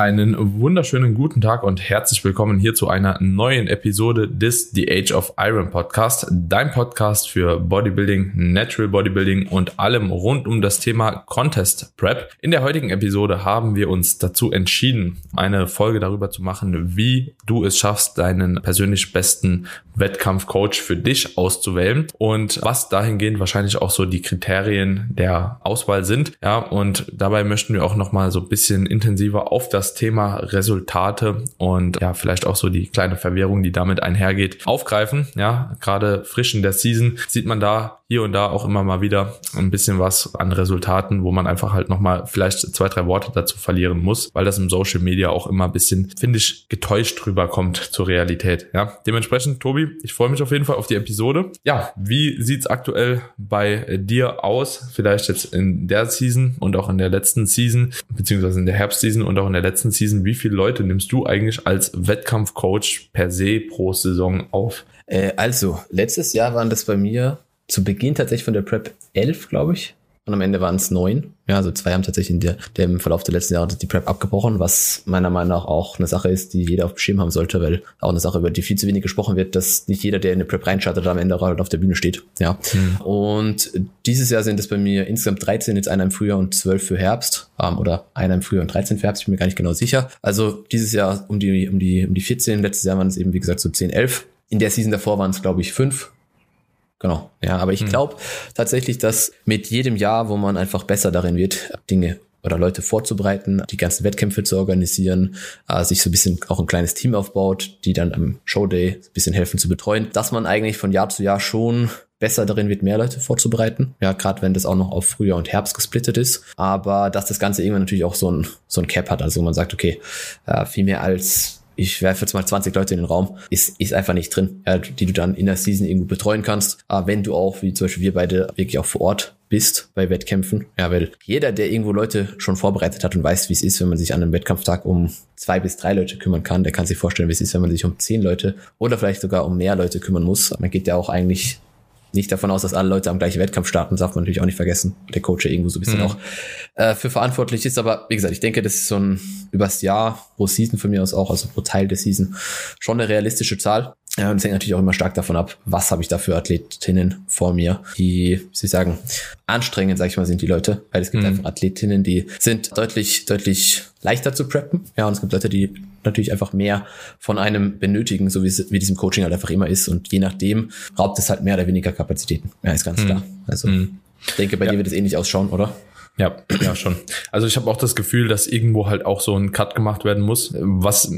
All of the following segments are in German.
Einen wunderschönen guten Tag und herzlich willkommen hier zu einer neuen Episode des The Age of Iron Podcast, dein Podcast für Bodybuilding, Natural Bodybuilding und allem rund um das Thema Contest Prep. In der heutigen Episode haben wir uns dazu entschieden, eine Folge darüber zu machen, wie du es schaffst, deinen persönlich besten Wettkampfcoach für dich auszuwählen und was dahingehend wahrscheinlich auch so die Kriterien der Auswahl sind. Ja, und dabei möchten wir auch nochmal so ein bisschen intensiver auf das Thema Resultate und ja, vielleicht auch so die kleine Verwirrung, die damit einhergeht, aufgreifen. Ja, gerade frisch in der Season sieht man da hier und da auch immer mal wieder ein bisschen was an Resultaten, wo man einfach halt nochmal vielleicht zwei, drei Worte dazu verlieren muss, weil das im Social Media auch immer ein bisschen, finde ich, getäuscht drüber kommt zur Realität. Ja, dementsprechend, Tobi, ich freue mich auf jeden Fall auf die Episode. Ja, wie sieht's aktuell bei dir aus? Vielleicht jetzt in der Season und auch in der letzten Season, beziehungsweise in der Herbstseason und auch in der letzten Season. Wie viele Leute nimmst du eigentlich als Wettkampfcoach per se pro Saison auf? Äh, also, letztes Jahr waren das bei mir zu Beginn tatsächlich von der Prep elf, glaube ich. Und am Ende waren es neun. Ja, also zwei haben tatsächlich in der, im Verlauf der letzten Jahre die Prep abgebrochen, was meiner Meinung nach auch eine Sache ist, die jeder auf dem Schirm haben sollte, weil auch eine Sache, über die viel zu wenig gesprochen wird, dass nicht jeder, der in eine Prep reinstartet, am Ende halt auf der Bühne steht. Ja. Mhm. Und dieses Jahr sind es bei mir insgesamt 13, jetzt einer im Frühjahr und 12 für Herbst. Ähm, oder einer im Frühjahr und 13 für Herbst, ich bin mir gar nicht genau sicher. Also dieses Jahr um die, um die, um die 14, letztes Jahr waren es eben, wie gesagt, so 10, 11. In der Season davor waren es, glaube ich, fünf Genau, ja, aber ich hm. glaube tatsächlich, dass mit jedem Jahr, wo man einfach besser darin wird, Dinge oder Leute vorzubereiten, die ganzen Wettkämpfe zu organisieren, äh, sich so ein bisschen auch ein kleines Team aufbaut, die dann am Showday ein bisschen helfen zu betreuen, dass man eigentlich von Jahr zu Jahr schon besser darin wird, mehr Leute vorzubereiten. Ja, gerade wenn das auch noch auf Frühjahr und Herbst gesplittet ist. Aber dass das Ganze irgendwann natürlich auch so ein, so ein Cap hat. Also man sagt, okay, äh, viel mehr als ich werfe jetzt mal 20 Leute in den Raum, ist, ist einfach nicht drin, ja, die du dann in der Season irgendwo betreuen kannst. Aber wenn du auch, wie zum Beispiel wir beide, wirklich auch vor Ort bist bei Wettkämpfen. Ja, weil jeder, der irgendwo Leute schon vorbereitet hat und weiß, wie es ist, wenn man sich an einem Wettkampftag um zwei bis drei Leute kümmern kann, der kann sich vorstellen, wie es ist, wenn man sich um zehn Leute oder vielleicht sogar um mehr Leute kümmern muss. Man geht ja auch eigentlich nicht davon aus, dass alle Leute am gleichen Wettkampf starten, darf man natürlich auch nicht vergessen. Der Coach ja irgendwo so ein bisschen mhm. auch äh, für verantwortlich ist. Aber wie gesagt, ich denke, das ist so ein übers Jahr pro Season von mir aus auch, also pro Teil der Season, schon eine realistische Zahl. Ja, und es hängt natürlich auch immer stark davon ab, was habe ich da für Athletinnen vor mir, die, wie sie sagen, anstrengend, sag ich mal, sind die Leute. Weil es gibt mhm. einfach Athletinnen, die sind deutlich, deutlich leichter zu preppen. Ja, und es gibt Leute, die natürlich einfach mehr von einem benötigen, so wie es wie diesem Coaching halt einfach immer ist. Und je nachdem raubt es halt mehr oder weniger Kapazitäten. Ja, ist ganz mhm. klar. Also mhm. ich denke, bei ja. dir wird es ähnlich ausschauen, oder? Ja, ja schon. Also ich habe auch das Gefühl, dass irgendwo halt auch so ein Cut gemacht werden muss, was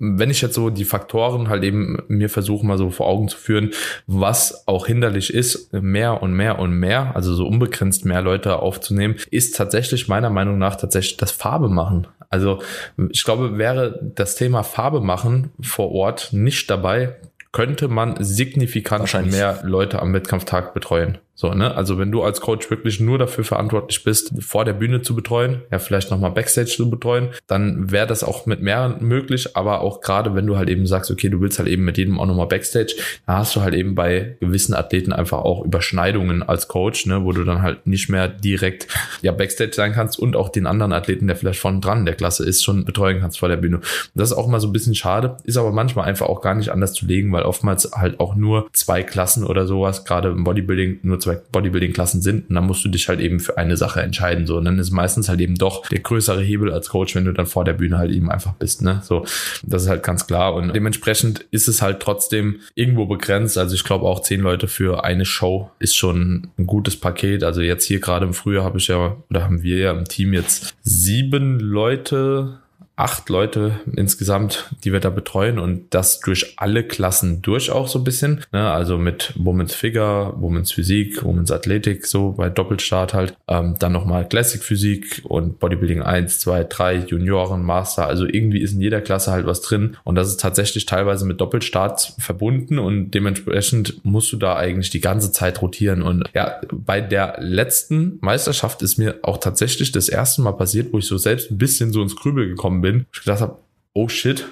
wenn ich jetzt so die Faktoren halt eben mir versuche mal so vor Augen zu führen, was auch hinderlich ist, mehr und mehr und mehr, also so unbegrenzt mehr Leute aufzunehmen, ist tatsächlich meiner Meinung nach tatsächlich das Farbe machen. Also ich glaube, wäre das Thema Farbe machen vor Ort nicht dabei, könnte man signifikant mehr Leute am Wettkampftag betreuen. So, ne? Also wenn du als Coach wirklich nur dafür verantwortlich bist, vor der Bühne zu betreuen, ja, vielleicht nochmal Backstage zu betreuen, dann wäre das auch mit mehreren möglich, aber auch gerade wenn du halt eben sagst, okay, du willst halt eben mit jedem auch nochmal Backstage, da hast du halt eben bei gewissen Athleten einfach auch Überschneidungen als Coach, ne, wo du dann halt nicht mehr direkt ja Backstage sein kannst und auch den anderen Athleten, der vielleicht von dran der Klasse ist, schon betreuen kannst vor der Bühne. Das ist auch mal so ein bisschen schade, ist aber manchmal einfach auch gar nicht anders zu legen, weil oftmals halt auch nur zwei Klassen oder sowas, gerade im Bodybuilding nur zwei zwei Bodybuilding-Klassen sind und dann musst du dich halt eben für eine Sache entscheiden. So, und dann ist meistens halt eben doch der größere Hebel als Coach, wenn du dann vor der Bühne halt eben einfach bist. Ne? So, das ist halt ganz klar. Und dementsprechend ist es halt trotzdem irgendwo begrenzt. Also ich glaube auch zehn Leute für eine Show ist schon ein gutes Paket. Also jetzt hier gerade im Frühjahr habe ich ja, oder haben wir ja im Team jetzt sieben Leute acht Leute insgesamt, die wir da betreuen und das durch alle Klassen durch auch so ein bisschen. Ne? Also mit Women's Figure, Women's Physik, Women's Athletik, so bei Doppelstart halt. Ähm, dann nochmal Classic Physik und Bodybuilding 1, 2, 3, Junioren, Master. Also irgendwie ist in jeder Klasse halt was drin und das ist tatsächlich teilweise mit Doppelstart verbunden und dementsprechend musst du da eigentlich die ganze Zeit rotieren. Und ja, bei der letzten Meisterschaft ist mir auch tatsächlich das erste Mal passiert, wo ich so selbst ein bisschen so ins Grübel gekommen bin bin, ich gedacht habe, oh shit,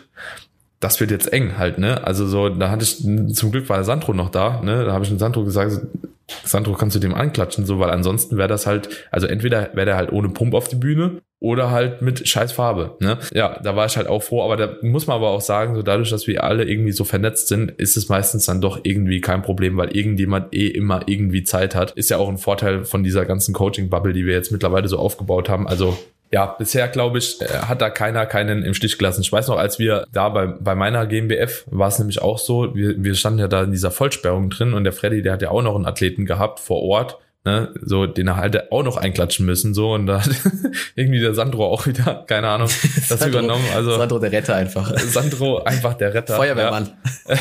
das wird jetzt eng halt, ne? Also so, da hatte ich, zum Glück war der Sandro noch da, ne? Da habe ich dem Sandro gesagt, Sandro, kannst du dem anklatschen, so, weil ansonsten wäre das halt, also entweder wäre der halt ohne Pump auf die Bühne oder halt mit scheiß Farbe. Ne? Ja, da war ich halt auch froh, aber da muss man aber auch sagen, so dadurch, dass wir alle irgendwie so vernetzt sind, ist es meistens dann doch irgendwie kein Problem, weil irgendjemand eh immer irgendwie Zeit hat. Ist ja auch ein Vorteil von dieser ganzen Coaching-Bubble, die wir jetzt mittlerweile so aufgebaut haben. Also ja, bisher glaube ich, äh, hat da keiner keinen im Stich gelassen. Ich weiß noch, als wir da bei, bei meiner GmbF war es nämlich auch so, wir, wir standen ja da in dieser Vollsperrung drin und der Freddy, der hat ja auch noch einen Athleten gehabt vor Ort, ne, so den er halt auch noch einklatschen müssen, so und da hat irgendwie der Sandro auch wieder, keine Ahnung, das Sandro, übernommen. Also Sandro der Retter einfach. Sandro einfach der Retter. Feuerwehrmann. Ja.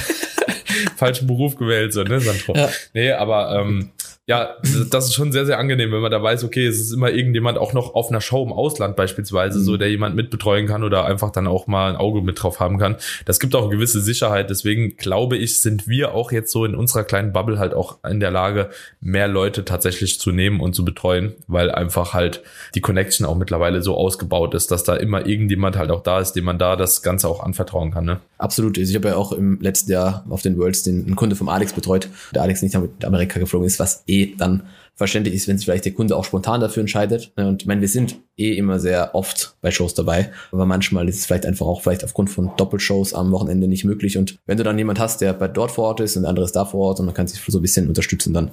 Falschen Beruf gewählt, so, ne, Sandro. Ja. Nee, aber ähm, ja, das ist schon sehr, sehr angenehm, wenn man da weiß, okay, es ist immer irgendjemand auch noch auf einer Show im Ausland beispielsweise, mhm. so der jemand mitbetreuen kann oder einfach dann auch mal ein Auge mit drauf haben kann. Das gibt auch eine gewisse Sicherheit. Deswegen glaube ich, sind wir auch jetzt so in unserer kleinen Bubble halt auch in der Lage, mehr Leute tatsächlich zu nehmen und zu betreuen, weil einfach halt die Connection auch mittlerweile so ausgebaut ist, dass da immer irgendjemand halt auch da ist, dem man da das Ganze auch anvertrauen kann. Ne? Absolut. Also ich habe ja auch im letzten Jahr auf den Worlds den einen Kunde vom Alex betreut, der Alex nicht nach Amerika geflogen ist, was eh dann verständlich ist, wenn sich vielleicht der Kunde auch spontan dafür entscheidet. Und ich meine, wir sind eh immer sehr oft bei Shows dabei, aber manchmal ist es vielleicht einfach auch vielleicht aufgrund von Doppelshows am Wochenende nicht möglich. Und wenn du dann jemand hast, der bei dort vor Ort ist und der andere ist da vor Ort und man kann sich so ein bisschen unterstützen, dann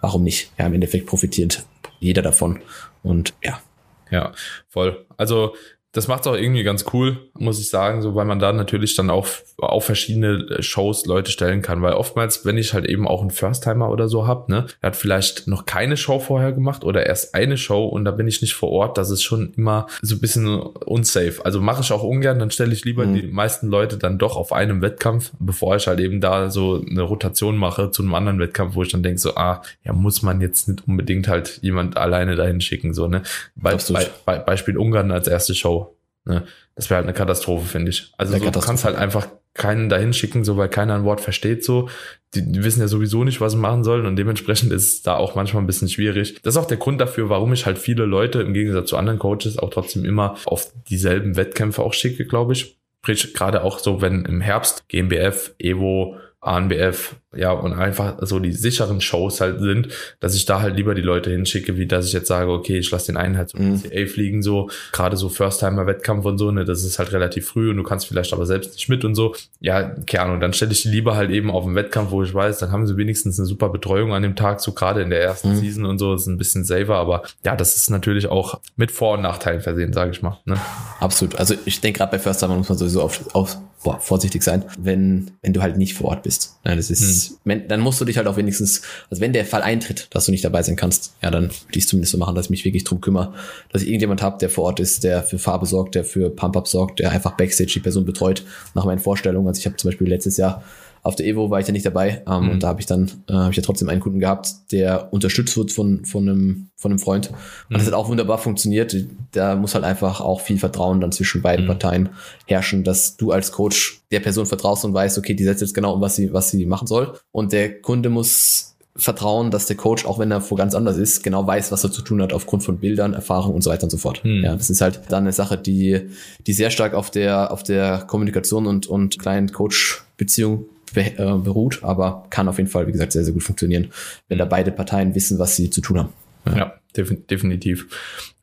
warum nicht? Ja, im Endeffekt profitiert jeder davon. Und ja. Ja, voll. Also das macht es auch irgendwie ganz cool, muss ich sagen, so weil man da natürlich dann auch auf verschiedene äh, Shows Leute stellen kann, weil oftmals, wenn ich halt eben auch einen First-Timer oder so hab, ne, der hat vielleicht noch keine Show vorher gemacht oder erst eine Show und da bin ich nicht vor Ort, das ist schon immer so ein bisschen unsafe. Also mache ich auch ungern, dann stelle ich lieber mhm. die meisten Leute dann doch auf einem Wettkampf, bevor ich halt eben da so eine Rotation mache zu einem anderen Wettkampf, wo ich dann denke so, ah, ja, muss man jetzt nicht unbedingt halt jemand alleine dahin schicken, so, ne. Be Be Beispiel Ungarn als erste Show Ne? Das wäre halt eine Katastrophe, finde ich. Also so, du kannst halt einfach keinen dahin schicken, so weil keiner ein Wort versteht so. Die, die wissen ja sowieso nicht, was sie machen sollen und dementsprechend ist es da auch manchmal ein bisschen schwierig. Das ist auch der Grund dafür, warum ich halt viele Leute im Gegensatz zu anderen Coaches auch trotzdem immer auf dieselben Wettkämpfe auch schicke, glaube ich. Sprich, gerade auch so, wenn im Herbst GmbF, Evo, ANBF, ja, und einfach so die sicheren Shows halt sind, dass ich da halt lieber die Leute hinschicke, wie dass ich jetzt sage, okay, ich lasse den einen halt zum mhm. PCA fliegen, so, gerade so First-Timer-Wettkampf und so, ne, das ist halt relativ früh und du kannst vielleicht aber selbst nicht mit und so. Ja, keine Ahnung, dann stelle ich die lieber halt eben auf einen Wettkampf, wo ich weiß, dann haben sie wenigstens eine super Betreuung an dem Tag, so gerade in der ersten mhm. Season und so, ist ein bisschen safer, aber ja, das ist natürlich auch mit Vor- und Nachteilen versehen, sage ich mal. Ne? Absolut. Also ich denke gerade bei First-Timer muss man sowieso auf, auf boah, vorsichtig sein, wenn, wenn du halt nicht vor Ort bist. Ja, das ist, hm. wenn, dann musst du dich halt auch wenigstens, also wenn der Fall eintritt, dass du nicht dabei sein kannst, ja, dann würde ich zumindest so machen, dass ich mich wirklich drum kümmere, dass ich irgendjemand habe, der vor Ort ist, der für Farbe sorgt, der für Pump-Up sorgt, der einfach Backstage die Person betreut, nach meinen Vorstellungen. Also ich habe zum Beispiel letztes Jahr auf der Evo war ich ja nicht dabei ähm, mhm. und da habe ich dann äh, habe ich ja trotzdem einen Kunden gehabt, der unterstützt wird von von einem von einem Freund und mhm. das hat auch wunderbar funktioniert. Da muss halt einfach auch viel Vertrauen dann zwischen beiden mhm. Parteien herrschen, dass du als Coach der Person vertraust und weißt, okay, die setzt jetzt genau um was sie was sie machen soll und der Kunde muss vertrauen, dass der Coach, auch wenn er vor ganz anders ist, genau weiß, was er zu tun hat aufgrund von Bildern, Erfahrung und so weiter und so fort. Hm. Ja, das ist halt dann eine Sache, die, die sehr stark auf der, auf der Kommunikation und, und Client-Coach-Beziehung äh, beruht, aber kann auf jeden Fall, wie gesagt, sehr, sehr gut funktionieren, wenn da beide Parteien wissen, was sie zu tun haben. Ja, ja definitiv.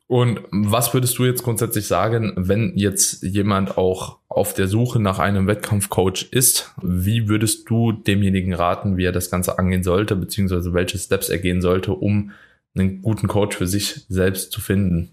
Und was würdest du jetzt grundsätzlich sagen, wenn jetzt jemand auch auf der Suche nach einem Wettkampfcoach ist? Wie würdest du demjenigen raten, wie er das Ganze angehen sollte, beziehungsweise welche Steps er gehen sollte, um einen guten Coach für sich selbst zu finden?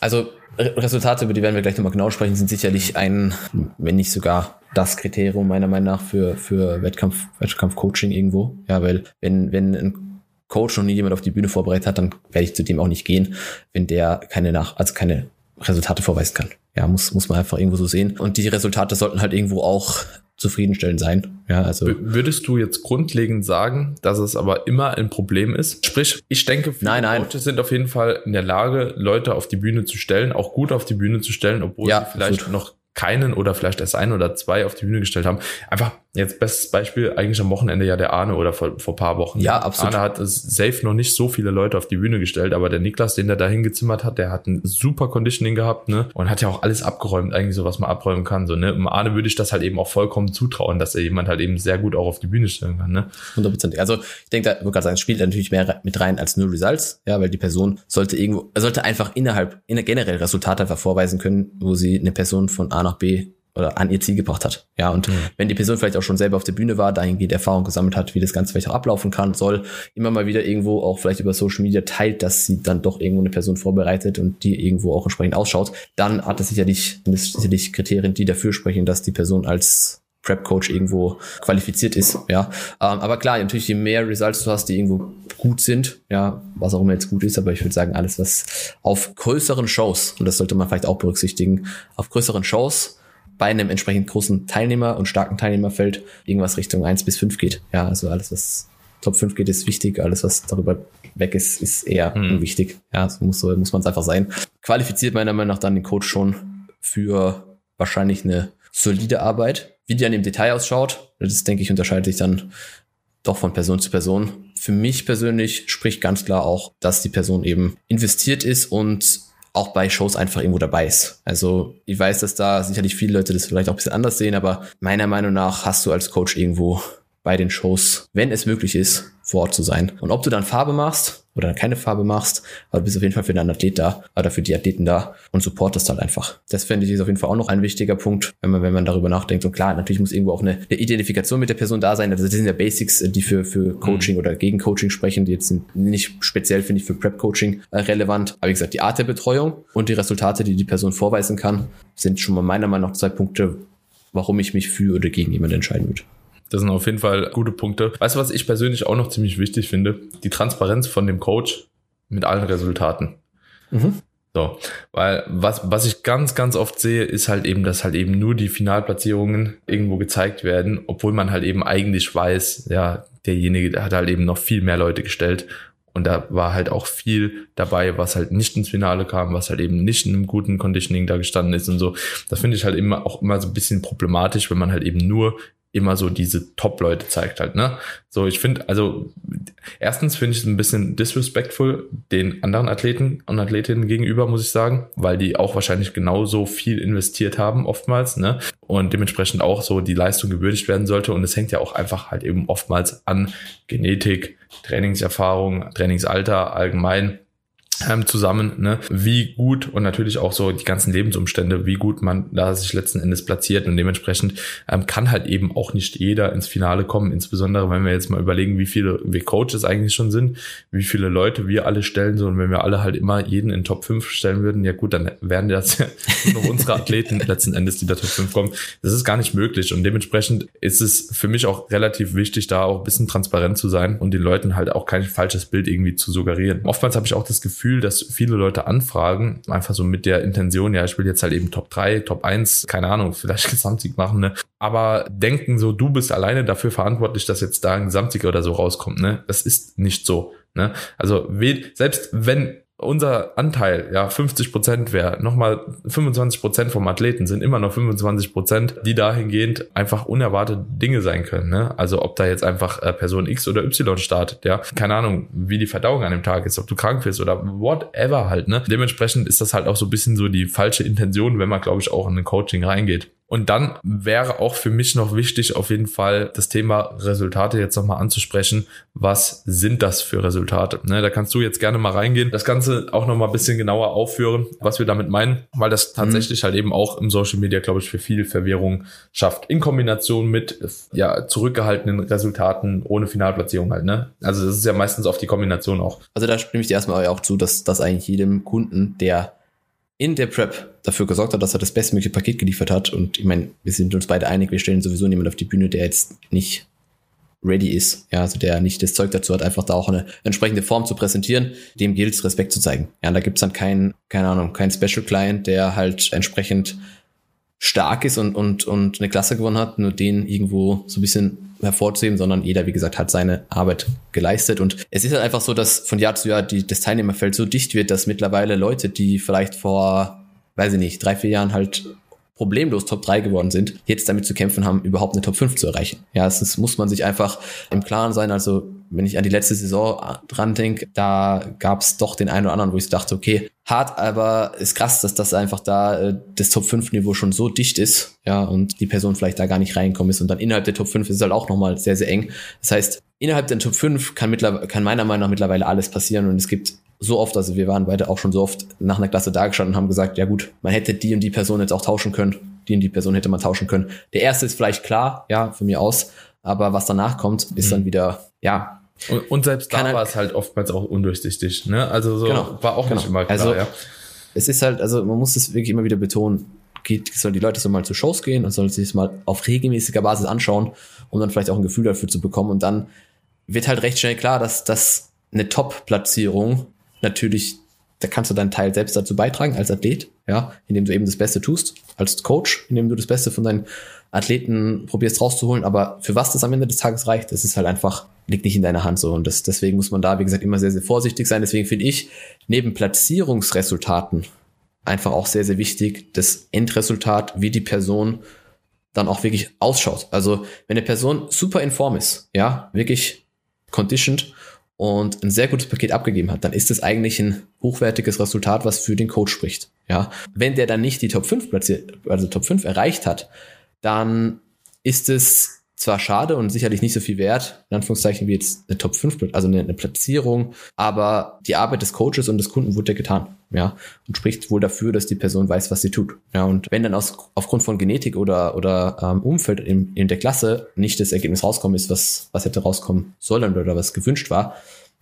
Also Resultate, über die werden wir gleich nochmal genau sprechen, sind sicherlich ein, wenn nicht sogar das Kriterium meiner Meinung nach für, für Wettkampf, Wettkampf-Coaching irgendwo. Ja, weil wenn, wenn ein Coach noch nie jemand auf die Bühne vorbereitet hat, dann werde ich zu dem auch nicht gehen, wenn der keine nach, also keine Resultate vorweisen kann. Ja, muss, muss man einfach irgendwo so sehen. Und die Resultate sollten halt irgendwo auch zufriedenstellend sein. Ja, also. Würdest du jetzt grundlegend sagen, dass es aber immer ein Problem ist? Sprich, ich denke, viele nein, nein. Coaches sind auf jeden Fall in der Lage, Leute auf die Bühne zu stellen, auch gut auf die Bühne zu stellen, obwohl ja, sie vielleicht absolut. noch keinen oder vielleicht erst ein oder zwei auf die Bühne gestellt haben. Einfach, Jetzt bestes Beispiel eigentlich am Wochenende ja der Arne oder vor, vor paar Wochen. Ja, absolut. Arne hat es safe noch nicht so viele Leute auf die Bühne gestellt, aber der Niklas, den der da hingezimmert hat, der hat ein super Conditioning gehabt, ne? Und hat ja auch alles abgeräumt, eigentlich so was man abräumen kann. So, ne? Und Arne würde ich das halt eben auch vollkommen zutrauen, dass er jemand halt eben sehr gut auch auf die Bühne stellen kann, ne? 100%. Also ich denke, da würde gerade sagen, spielt natürlich mehr mit rein als nur Results, ja, weil die Person sollte irgendwo, sollte einfach innerhalb, in generell Resultate einfach vorweisen können, wo sie eine Person von A nach B oder an ihr Ziel gebracht hat. Ja, und mhm. wenn die Person vielleicht auch schon selber auf der Bühne war, dahingehend Erfahrung gesammelt hat, wie das Ganze vielleicht auch ablaufen kann, soll immer mal wieder irgendwo auch vielleicht über Social Media teilt, dass sie dann doch irgendwo eine Person vorbereitet und die irgendwo auch entsprechend ausschaut, dann hat das sicherlich, sicherlich Kriterien, die dafür sprechen, dass die Person als Prep-Coach irgendwo qualifiziert ist, ja. Ähm, aber klar, natürlich, je mehr Results du hast, die irgendwo gut sind, ja, was auch immer jetzt gut ist, aber ich würde sagen, alles, was auf größeren Shows, und das sollte man vielleicht auch berücksichtigen, auf größeren Shows bei einem entsprechend großen Teilnehmer und starken Teilnehmerfeld irgendwas Richtung eins bis fünf geht. Ja, also alles, was Top 5 geht, ist wichtig. Alles, was darüber weg ist, ist eher hm. unwichtig. Ja, so muss, so muss man es einfach sein. Qualifiziert meiner Meinung nach dann den Coach schon für wahrscheinlich eine solide Arbeit. Wie die dann im Detail ausschaut, das denke ich unterscheidet sich dann doch von Person zu Person. Für mich persönlich spricht ganz klar auch, dass die Person eben investiert ist und auch bei Shows einfach irgendwo dabei ist. Also ich weiß, dass da sicherlich viele Leute das vielleicht auch ein bisschen anders sehen, aber meiner Meinung nach hast du als Coach irgendwo bei den Shows, wenn es möglich ist, vor Ort zu sein. Und ob du dann Farbe machst oder keine Farbe machst, aber du bist auf jeden Fall für deinen Athlet da oder für die Athleten da und supportest halt einfach. Das finde ich ist auf jeden Fall auch noch ein wichtiger Punkt, wenn man, wenn man darüber nachdenkt. Und klar, natürlich muss irgendwo auch eine, eine Identifikation mit der Person da sein. Also das sind ja Basics, die für, für Coaching mhm. oder gegen Coaching sprechen, die jetzt nicht speziell, finde ich, für Prep-Coaching äh, relevant. Aber wie gesagt, die Art der Betreuung und die Resultate, die die Person vorweisen kann, sind schon mal meiner Meinung nach zwei Punkte, warum ich mich für oder gegen jemanden entscheiden würde. Das sind auf jeden Fall gute Punkte. Weißt du, was ich persönlich auch noch ziemlich wichtig finde? Die Transparenz von dem Coach mit allen Resultaten. Mhm. So, weil was, was ich ganz, ganz oft sehe, ist halt eben, dass halt eben nur die Finalplatzierungen irgendwo gezeigt werden, obwohl man halt eben eigentlich weiß, ja, derjenige der hat halt eben noch viel mehr Leute gestellt und da war halt auch viel dabei, was halt nicht ins Finale kam, was halt eben nicht in einem guten Conditioning da gestanden ist und so. Das finde ich halt immer auch immer so ein bisschen problematisch, wenn man halt eben nur immer so diese Top-Leute zeigt halt, ne? So, ich finde, also erstens finde ich es ein bisschen disrespectful den anderen Athleten und Athletinnen gegenüber, muss ich sagen, weil die auch wahrscheinlich genauso viel investiert haben, oftmals, ne? Und dementsprechend auch so die Leistung gewürdigt werden sollte. Und es hängt ja auch einfach halt eben oftmals an Genetik, Trainingserfahrung, Trainingsalter allgemein ähm, zusammen, ne? wie gut und natürlich auch so die ganzen Lebensumstände, wie gut man da sich letzten Endes platziert und dementsprechend ähm, kann halt eben auch nicht jeder ins Finale kommen, insbesondere wenn wir jetzt mal überlegen, wie viele wir Coaches eigentlich schon sind, wie viele Leute wir alle stellen, so und wenn wir alle halt immer jeden in Top 5 stellen würden, ja gut, dann werden das ja nur unsere Athleten letzten Endes, die da Top 5 kommen. Das ist gar nicht möglich und dementsprechend ist es für mich auch relativ wichtig, da auch ein bisschen transparent zu sein und den Leuten halt auch kein falsches Bild irgendwie zu suggerieren. Oftmals habe ich auch das Gefühl, Gefühl, dass viele Leute anfragen, einfach so mit der Intention, ja, ich will jetzt halt eben Top 3, Top 1, keine Ahnung, vielleicht Gesamtsieg machen, ne? Aber denken so, du bist alleine dafür verantwortlich, dass jetzt da ein Gesamtsieg oder so rauskommt, ne? Das ist nicht so. Ne? Also selbst wenn unser Anteil ja 50 Prozent wäre, nochmal 25 Prozent vom Athleten sind immer noch 25 Prozent, die dahingehend einfach unerwartete Dinge sein können. Ne? Also ob da jetzt einfach äh, Person X oder Y startet, ja, keine Ahnung, wie die Verdauung an dem Tag ist, ob du krank bist oder whatever halt. Ne? Dementsprechend ist das halt auch so ein bisschen so die falsche Intention, wenn man, glaube ich, auch in ein Coaching reingeht. Und dann wäre auch für mich noch wichtig, auf jeden Fall das Thema Resultate jetzt nochmal anzusprechen. Was sind das für Resultate? Ne, da kannst du jetzt gerne mal reingehen, das Ganze auch nochmal ein bisschen genauer aufführen, was wir damit meinen, weil das tatsächlich mhm. halt eben auch im Social Media, glaube ich, für viel Verwirrung schafft. In Kombination mit ja zurückgehaltenen Resultaten ohne Finalplatzierung halt. Ne? Also das ist ja meistens oft die Kombination auch. Also da stimme ich dir erstmal auch zu, dass, dass eigentlich jedem Kunden, der in der Prep dafür gesorgt hat, dass er das bestmögliche Paket geliefert hat. Und ich meine, wir sind uns beide einig, wir stellen sowieso niemand auf die Bühne, der jetzt nicht ready ist, ja, also der nicht das Zeug dazu hat, einfach da auch eine entsprechende Form zu präsentieren, dem gilt es Respekt zu zeigen. Ja, da gibt's dann keinen, keine Ahnung, keinen Special Client, der halt entsprechend stark ist und, und, und eine Klasse gewonnen hat, nur den irgendwo so ein bisschen hervorzuheben, sondern jeder, wie gesagt, hat seine Arbeit geleistet. Und es ist halt einfach so, dass von Jahr zu Jahr die, das Teilnehmerfeld so dicht wird, dass mittlerweile Leute, die vielleicht vor, weiß ich nicht, drei, vier Jahren halt problemlos Top 3 geworden sind, jetzt damit zu kämpfen haben, überhaupt eine Top 5 zu erreichen. Ja, ist, muss man sich einfach im Klaren sein. Also, wenn ich an die letzte Saison dran denke, da gab es doch den einen oder anderen, wo ich dachte, okay, hart, aber ist krass, dass das einfach da äh, das Top 5 Niveau schon so dicht ist, ja, und die Person vielleicht da gar nicht reinkommen ist und dann innerhalb der Top 5 ist es halt auch nochmal sehr, sehr eng. Das heißt, innerhalb der Top 5 kann, mittlerweile, kann meiner Meinung nach mittlerweile alles passieren und es gibt so oft, also wir waren beide auch schon so oft nach einer Klasse da gestanden und haben gesagt, ja gut, man hätte die und die Person jetzt auch tauschen können, die und die Person hätte man tauschen können. Der erste ist vielleicht klar, ja, von mir aus, aber was danach kommt, ist mhm. dann wieder, ja. Und, und selbst da war es halt oftmals auch undurchsichtig, ne? Also so genau, war auch genau. nicht immer klar, also, ja. Es ist halt, also man muss es wirklich immer wieder betonen, geht, sollen die Leute so mal zu Shows gehen und sollen sich das mal auf regelmäßiger Basis anschauen, um dann vielleicht auch ein Gefühl dafür zu bekommen. Und dann wird halt recht schnell klar, dass das eine Top-Platzierung natürlich, da kannst du deinen Teil selbst dazu beitragen als Athlet, ja, indem du eben das Beste tust, als Coach, indem du das Beste von deinen Athleten probierst rauszuholen, aber für was das am Ende des Tages reicht, das ist halt einfach, liegt nicht in deiner Hand so und das, deswegen muss man da, wie gesagt, immer sehr, sehr vorsichtig sein. Deswegen finde ich, neben Platzierungsresultaten einfach auch sehr, sehr wichtig, das Endresultat, wie die Person dann auch wirklich ausschaut. Also, wenn eine Person super in Form ist, ja, wirklich conditioned und ein sehr gutes Paket abgegeben hat, dann ist es eigentlich ein hochwertiges Resultat, was für den Coach spricht. Ja, wenn der dann nicht die Top 5 platziert, also Top 5 erreicht hat, dann ist es zwar schade und sicherlich nicht so viel wert, in Anführungszeichen wie jetzt eine Top 5, also eine, eine Platzierung, aber die Arbeit des Coaches und des Kunden wurde getan, ja, und spricht wohl dafür, dass die Person weiß, was sie tut, ja, und wenn dann aus, aufgrund von Genetik oder, oder ähm, Umfeld in, in der Klasse nicht das Ergebnis rauskommen ist, was, was hätte rauskommen sollen oder was gewünscht war,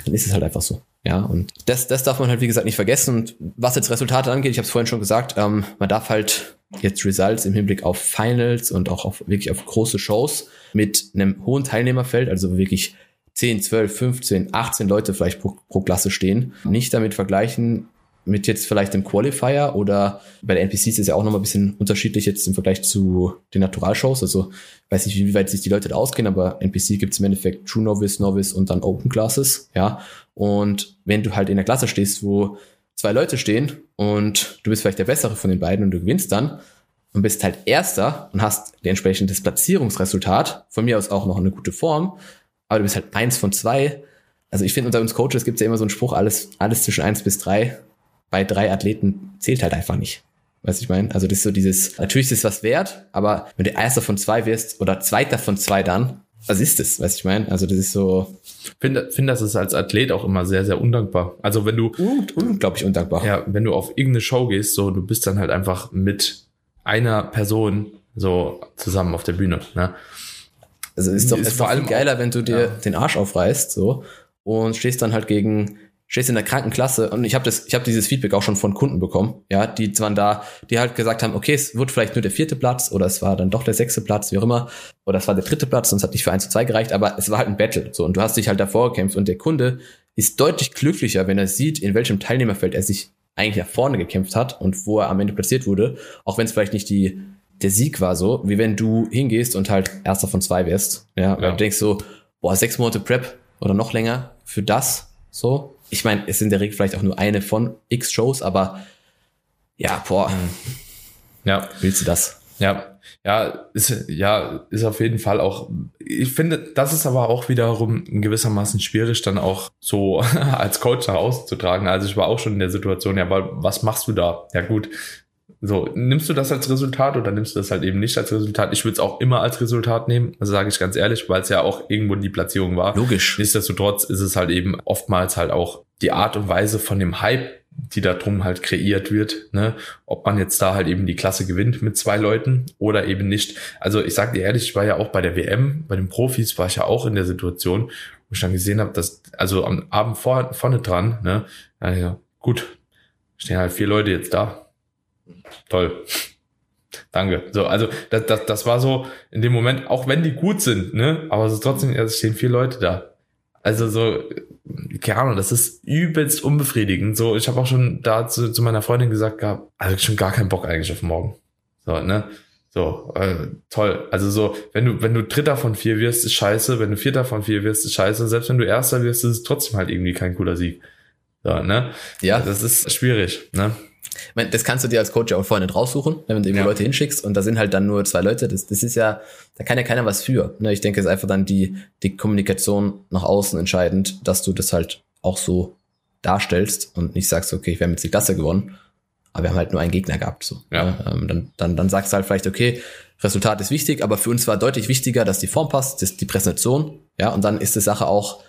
dann ist es halt einfach so. Ja, und das, das darf man halt, wie gesagt, nicht vergessen. Und was jetzt Resultate angeht, ich habe es vorhin schon gesagt, ähm, man darf halt jetzt Results im Hinblick auf Finals und auch auf wirklich auf große Shows mit einem hohen Teilnehmerfeld, also wirklich 10, 12, 15, 18 Leute vielleicht pro, pro Klasse stehen, nicht damit vergleichen, mit jetzt vielleicht dem Qualifier oder bei der NPCs ist ja auch nochmal ein bisschen unterschiedlich jetzt im Vergleich zu den Naturalshows. Also weiß nicht, wie weit sich die Leute da auskennen, aber NPC gibt es im Endeffekt True Novice, Novice und dann Open Classes, ja. Und wenn du halt in der Klasse stehst, wo zwei Leute stehen und du bist vielleicht der Bessere von den beiden und du gewinnst dann und bist halt Erster und hast entsprechendes Platzierungsresultat, von mir aus auch noch eine gute Form, aber du bist halt eins von zwei. Also ich finde, unter uns Coaches gibt es ja immer so einen Spruch, alles, alles zwischen eins bis drei bei drei Athleten zählt halt einfach nicht. Weißt ich meine? Also das ist so dieses, natürlich ist es was wert, aber wenn du erster von zwei wirst oder zweiter von zwei dann, was ist das? Weißt ich meine? Also das ist so. Finde, finde, das ist als Athlet auch immer sehr, sehr undankbar. Also wenn du. unglaublich undankbar. Ja, wenn du auf irgendeine Show gehst, so, du bist dann halt einfach mit einer Person so zusammen auf der Bühne, ne? Also ist doch, ist vor allem geiler, wenn du dir ja. den Arsch aufreißt, so, und stehst dann halt gegen stehst in der Krankenklasse und ich habe das, ich habe dieses Feedback auch schon von Kunden bekommen, ja, die waren da, die halt gesagt haben, okay, es wird vielleicht nur der vierte Platz oder es war dann doch der sechste Platz, wie auch immer, oder es war der dritte Platz, sonst hat nicht für eins zu zwei gereicht, aber es war halt ein Battle, so und du hast dich halt davor gekämpft und der Kunde ist deutlich glücklicher, wenn er sieht, in welchem Teilnehmerfeld er sich eigentlich nach vorne gekämpft hat und wo er am Ende platziert wurde, auch wenn es vielleicht nicht die der Sieg war so, wie wenn du hingehst und halt erster von zwei wärst, ja, ja. und du denkst so, boah, sechs Monate Prep oder noch länger für das, so, ich meine, es ist in der Regel vielleicht auch nur eine von X Shows, aber ja, boah. Ja. Willst du das? Ja, ja, ist, ja, ist auf jeden Fall auch, ich finde, das ist aber auch wiederum in gewissermaßen schwierig, dann auch so als Coach herauszutragen. Also ich war auch schon in der Situation, ja, aber was machst du da? Ja gut, so, nimmst du das als Resultat oder nimmst du das halt eben nicht als Resultat? Ich würde es auch immer als Resultat nehmen, also sage ich ganz ehrlich, weil es ja auch irgendwo die Platzierung war. Logisch. Nichtsdestotrotz ist es halt eben oftmals halt auch die Art und Weise von dem Hype, die da drum halt kreiert wird, ne? Ob man jetzt da halt eben die Klasse gewinnt mit zwei Leuten oder eben nicht. Also ich sag dir ehrlich, ich war ja auch bei der WM, bei den Profis war ich ja auch in der Situation, wo ich dann gesehen habe, dass, also am Abend vor, vorne dran, ne, ja, gut, stehen halt vier Leute jetzt da toll. Danke. So, also das, das, das war so in dem Moment, auch wenn die gut sind, ne, aber ist trotzdem, es stehen vier Leute da. Also so, keine Ahnung, das ist übelst unbefriedigend. So, ich habe auch schon da zu, zu meiner Freundin gesagt gehabt, also schon gar keinen Bock eigentlich auf morgen. So, ne? So, äh, toll. Also so, wenn du, wenn du Dritter von vier wirst, ist scheiße, wenn du Vierter von vier wirst, ist scheiße. Selbst wenn du Erster wirst, ist es trotzdem halt irgendwie kein cooler Sieg. So, ne? Ja. Das ist schwierig, ne? Ich meine, das kannst du dir als Coach ja auch nicht raussuchen, wenn du irgendwo Ja. Leute hinschickst und da sind halt dann nur zwei Leute. Das, das ist ja, da kann ja keiner was für. Ne? Ich denke, es ist einfach dann die, die Kommunikation nach außen entscheidend, dass du das halt auch so darstellst und nicht sagst, okay, wir haben jetzt die Klasse gewonnen, aber wir haben halt nur einen Gegner gehabt. So. Ja. Ne? Ähm, dann, dann, dann sagst du halt vielleicht, okay, Resultat ist wichtig, aber für uns war deutlich wichtiger, dass die Form passt, das, die Präsentation, ja, und dann ist die Sache auch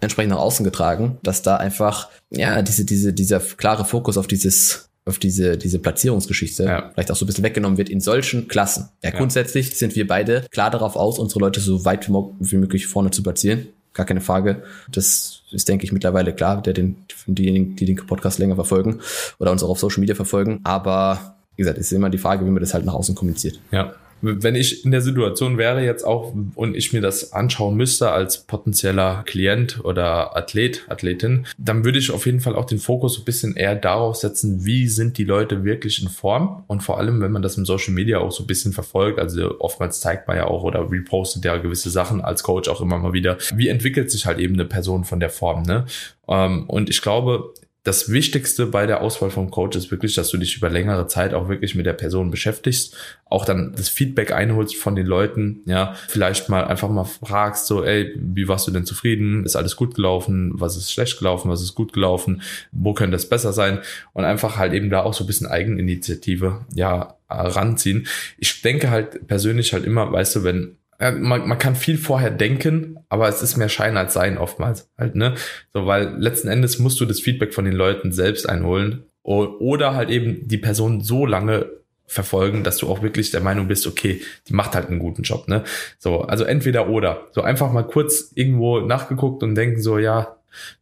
entsprechend nach außen getragen, dass da einfach, ja, diese, diese, dieser klare Fokus auf dieses, auf diese, diese Platzierungsgeschichte Ja. vielleicht auch so ein bisschen weggenommen wird in solchen Klassen. Ja, Ja. grundsätzlich sind wir beide klar darauf aus, unsere Leute so weit wie, möglich vorne zu platzieren. Gar keine Frage. Das ist, denke ich, mittlerweile klar, der den, diejenigen, die den Podcast länger verfolgen oder uns auch auf Social Media verfolgen. Aber wie gesagt, ist immer die Frage, wie man das halt nach außen kommuniziert. Ja. Wenn ich in der Situation wäre jetzt auch und ich mir das anschauen müsste als potenzieller Klient oder Athlet, Athletin, dann würde ich auf jeden Fall auch den Fokus ein bisschen eher darauf setzen, wie sind die Leute wirklich in Form und vor allem, wenn man das im Social Media auch so ein bisschen verfolgt, also oftmals zeigt man ja auch oder repostet ja gewisse Sachen als Coach auch immer mal wieder, wie entwickelt sich halt eben eine Person von der Form, ne? Ähm, Und ich glaube, das Wichtigste bei der Auswahl vom Coach ist wirklich, dass du dich über längere Zeit auch wirklich mit der Person beschäftigst, auch dann das Feedback einholst von den Leuten, ja, vielleicht mal einfach mal fragst, so, ey, wie warst du denn zufrieden? Ist alles gut gelaufen? Was ist schlecht gelaufen? Was ist gut gelaufen? Wo könnte es besser sein? Und einfach halt eben da auch so ein bisschen Eigeninitiative, ja, ranziehen. Ich denke halt persönlich halt immer, weißt du, wenn man, man kann viel vorher denken, aber es ist mehr Schein als Sein oftmals halt, ne? So, weil letzten Endes musst du das Feedback von den Leuten selbst einholen oder halt eben die Person so lange verfolgen, dass du auch wirklich der Meinung bist, okay, die macht halt einen guten Job, ne? So, also entweder oder. So einfach mal kurz irgendwo nachgeguckt und denken so, ja,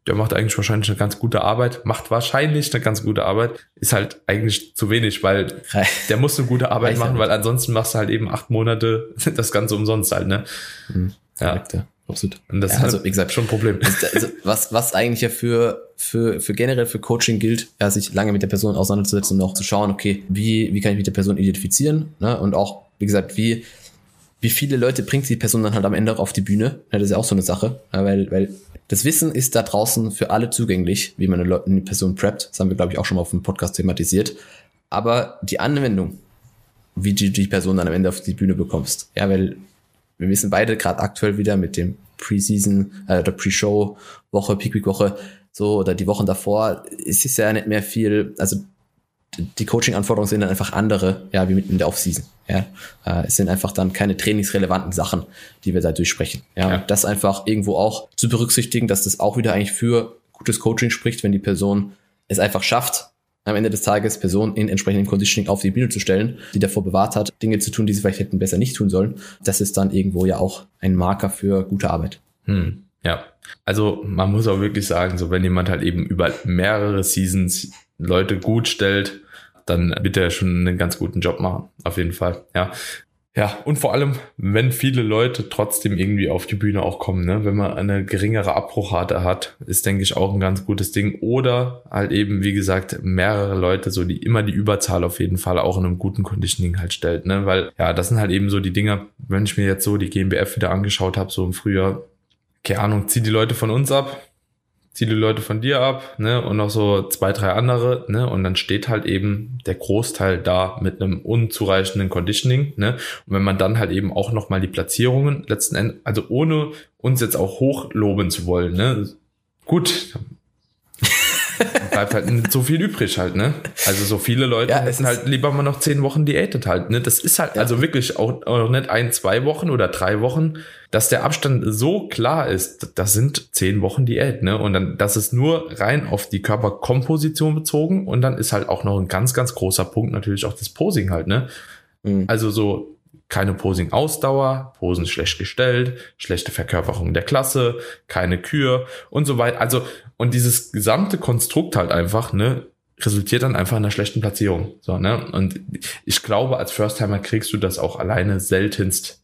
der macht eigentlich wahrscheinlich eine ganz gute Arbeit, macht wahrscheinlich eine ganz gute Arbeit, ist halt eigentlich zu wenig, weil der muss eine gute Arbeit machen, weil ansonsten machst du halt eben acht Monate das Ganze umsonst halt, ne? Mhm. Ja. Absolut. Und das Ja, ist also, halt wie gesagt, schon ein Problem. Also was, was eigentlich ja für, für, für generell für Coaching gilt, ja, sich lange mit der Person auseinanderzusetzen und auch zu schauen, okay, wie, wie kann ich mit der Person identifizieren, ne? Und auch, wie gesagt, wie, wie viele Leute bringt die Person dann halt am Ende auf die Bühne? Ja, das ist ja auch so eine Sache, weil, weil das Wissen ist da draußen für alle zugänglich, wie man eine, eine Person preppt. Das haben wir, glaube ich, auch schon mal auf dem Podcast thematisiert. Aber die Anwendung, wie du die Person dann am Ende auf die Bühne bekommst. Ja, weil wir wissen beide gerade aktuell wieder mit dem Preseason äh, oder Pre-Show-Woche, Peak-Week-Woche, so oder die Wochen davor, es ist ja nicht mehr viel, also die Coaching-Anforderungen sind dann einfach andere, ja, wie mit in der Offseason. Ja, äh, es sind einfach dann keine trainingsrelevanten Sachen, die wir da durchsprechen. Ja, Ja. das einfach irgendwo auch zu berücksichtigen, dass das auch wieder eigentlich für gutes Coaching spricht, wenn die Person es einfach schafft, am Ende des Tages Person in entsprechendem Conditioning auf die Bühne zu stellen, die davor bewahrt hat, Dinge zu tun, die sie vielleicht hätten besser nicht tun sollen. Das ist dann irgendwo ja auch ein Marker für gute Arbeit. Hm, ja. Also man muss auch wirklich sagen, so wenn jemand halt eben über mehrere Seasons Leute gut stellt, dann wird er schon einen ganz guten Job machen. Auf jeden Fall. Ja. Ja, und vor allem, wenn viele Leute trotzdem irgendwie auf die Bühne auch kommen, ne? wenn man eine geringere Abbruchrate hat, ist, denke ich, auch ein ganz gutes Ding. Oder halt eben, wie gesagt, mehrere Leute, so die immer die Überzahl auf jeden Fall auch in einem guten Conditioning halt stellt, ne? Weil, ja, das sind halt eben so die Dinge, wenn ich mir jetzt so die GmbF wieder angeschaut habe, so im Frühjahr, keine Ahnung, zieh die Leute von uns ab, zieh die Leute von dir ab, ne, und noch so zwei, drei andere, ne, und dann steht halt eben der Großteil da mit einem unzureichenden Conditioning, ne, und wenn man dann halt eben auch nochmal die Platzierungen letzten Endes, also ohne uns jetzt auch hochloben zu wollen, ne, gut, bleibt halt nicht so viel übrig halt, ne? Also so viele Leute Ja, hätten halt lieber mal noch zehn Wochen diätet halt, ne? Das ist halt also wirklich auch, auch nicht ein, zwei Wochen oder drei Wochen, dass der Abstand so klar ist, das sind zehn Wochen Diät, ne? Und dann, das ist nur rein auf die Körperkomposition bezogen und dann ist halt auch noch ein ganz, ganz großer Punkt natürlich auch das Posing halt, ne? Mhm. Also so keine Posing-Ausdauer, Posen schlecht gestellt, schlechte Verkörperung der Klasse, keine Kür und so weiter. Also, und dieses gesamte Konstrukt halt einfach, ne, resultiert dann einfach in einer schlechten Platzierung. So, ne? Und ich glaube, als First-Timer kriegst du das auch alleine seltenst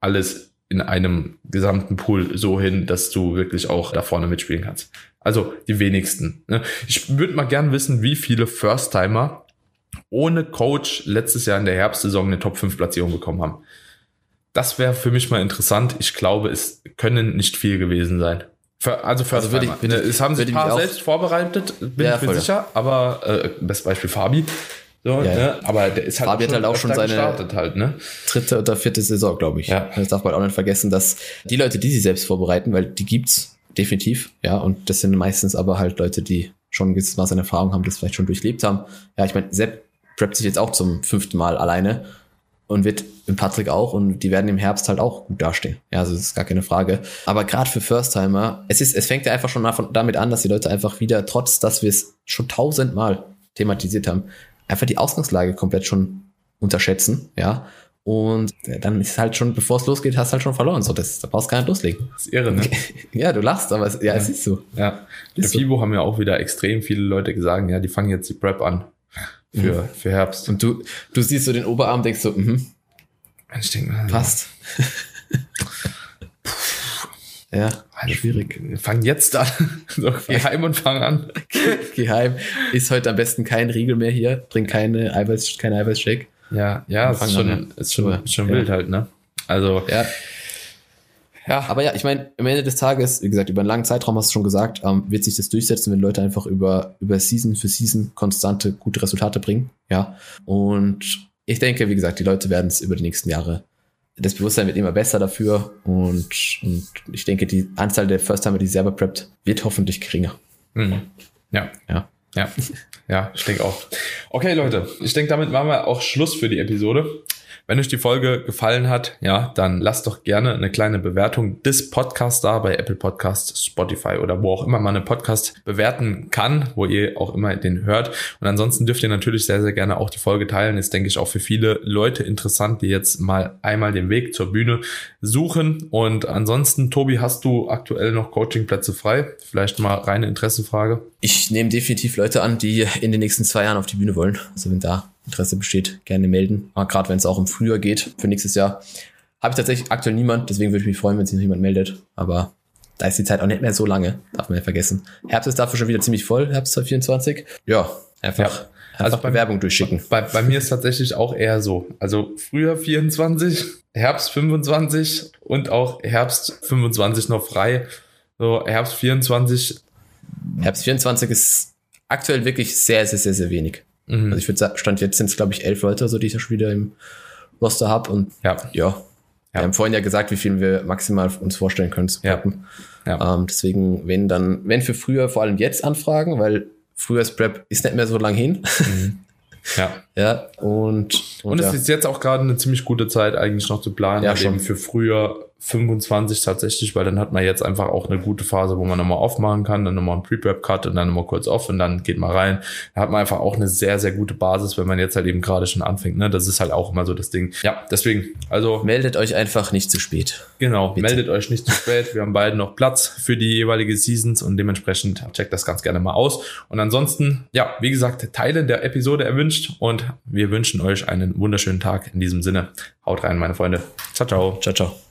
alles in einem gesamten Pool so hin, dass du wirklich auch da vorne mitspielen kannst. Also die wenigsten. Ne? Ich würde mal gern wissen, wie viele First-Timer ohne Coach letztes Jahr in der Herbstsaison eine Top 5 Platzierung bekommen haben. Das wäre für mich mal interessant. Ich glaube, es können nicht viel gewesen sein. Für, also First Also würde ich- würde es haben sich ein paar selbst vorbereitet, bin Ja, ich mir sicher, aber äh, best Beispiel Fabi. So, Ja, ne? Aber der ist halt Fabi hat halt auch schon seine- halt, ne? dritte oder vierte Saison, glaube ich. Ja. Das darf man auch nicht vergessen, dass die Leute, die sich selbst vorbereiten, weil die gibt's definitiv, ja, und das sind meistens aber halt Leute, die schon ein gewisses Maß an Erfahrung haben, das vielleicht schon durchlebt haben. Ja, ich meine, Sepp preppt sich jetzt auch zum fünften Mal alleine und wird im Patrick auch und die werden im Herbst halt auch gut dastehen. Ja, also das ist gar keine Frage. Aber gerade für First-Timer, es ist, es fängt ja einfach schon davon- damit an, dass die Leute einfach wieder, trotz dass wir es schon tausendmal thematisiert haben, einfach die Ausgangslage komplett schon unterschätzen, ja. Und dann ist halt schon, bevor es losgeht, hast du halt schon verloren. So, das, da brauchst du gar nicht loslegen. Das ist irre, ne? Ja, du lachst, aber es, ja, es ist so. Ja. Ist so. FIBO haben ja auch wieder extrem viele Leute gesagt, ja, die fangen jetzt die Prep an für, Mhm. für Herbst. Und du, du siehst so den Oberarm, denkst so, mhm, ich denke, passt. ja, Alter, schwierig. Wir fangen jetzt an. so, geh heim und fang an. Geheim. Ist heute am besten kein Riegel mehr hier. Trink keine Eiweiß, kein Eiweißshake. Ja, ja, ist schon, an, ist schon, ist schon Ja. wild halt, ne? Also, Ja, ja, Aber ja, ich meine, am Ende des Tages, wie gesagt, über einen langen Zeitraum hast du schon gesagt, ähm, wird sich das durchsetzen, wenn Leute einfach über, über Season für Season konstante, gute Resultate bringen. Ja. Und ich denke, wie gesagt, die Leute werden es über die nächsten Jahre, das Bewusstsein wird immer besser dafür und, und ich denke, die Anzahl der First-Timer, die selber preppt, wird hoffentlich geringer. Mhm. Ja. Ja. Ja. Ja, ich denke auch. Okay, Leute, ich denke, damit machen wir auch Schluss für die Episode. Wenn euch die Folge gefallen hat, ja, dann lasst doch gerne eine kleine Bewertung des Podcasts da bei Apple Podcasts, Spotify oder wo auch immer man einen Podcast bewerten kann, wo ihr auch immer den hört. Und ansonsten dürft ihr natürlich sehr, sehr gerne auch die Folge teilen. Ist, denke ich, auch für viele Leute interessant, die jetzt mal einmal den Weg zur Bühne suchen. Und ansonsten, Tobi, hast du aktuell noch Coachingplätze frei? Vielleicht mal reine Interessenfrage. Ich nehme definitiv Leute an, die in den nächsten zwei Jahren auf die Bühne wollen. Also wenn da Interesse besteht, gerne melden. Aber gerade wenn es auch im Frühjahr geht, für nächstes Jahr, habe ich tatsächlich aktuell niemand. Deswegen würde ich mich freuen, wenn sich noch jemand meldet. Aber da ist die Zeit auch nicht mehr so lange, darf man ja vergessen. Herbst ist dafür schon wieder ziemlich voll, Herbst 2024. Ja, einfach, Ja. einfach Also beim- Bewerbung durchschicken. Bei, bei mir ist tatsächlich auch eher so. Also früher 24, Herbst 25 und auch Herbst 25 noch frei. So Herbst 24. Herbst 24 ist aktuell wirklich sehr, sehr, sehr, sehr wenig. Mhm. Also ich würde sagen, Stand jetzt sind es, glaube ich, elf Leute, so die ich ja schon wieder im Roster habe. Und ja, ja, Ja. wir haben vorhin ja gesagt, wie viel wir maximal uns vorstellen können zu Ja. preppen. ja. Ähm, deswegen, wenn dann, wenn für früher, vor allem jetzt anfragen, weil früher Prep ist nicht mehr so lang hin. ja. ja, und, Und ja. es ist jetzt auch gerade eine ziemlich gute Zeit eigentlich noch zu planen, Ja, halt schon. eben für früher 25 tatsächlich, weil dann hat man jetzt einfach auch eine gute Phase, wo man nochmal aufmachen kann, dann nochmal einen Pre-Prep-Cut und dann nochmal kurz off und dann geht man rein. Da hat man einfach auch eine sehr, sehr gute Basis, wenn man jetzt halt eben gerade schon anfängt. Ne? Das ist halt auch immer so das Ding. Ja, deswegen, also meldet euch einfach nicht zu spät. Genau, Bitte. meldet euch nicht zu spät. Wir haben beide noch Platz für die jeweilige Seasons und dementsprechend checkt das ganz gerne mal aus. Und ansonsten, ja, wie gesagt, Teilen der Episode erwünscht und wir wünschen euch einen wunderschönen Tag in diesem Sinne. Haut rein, meine Freunde. Ciao, ciao. Ciao, ciao.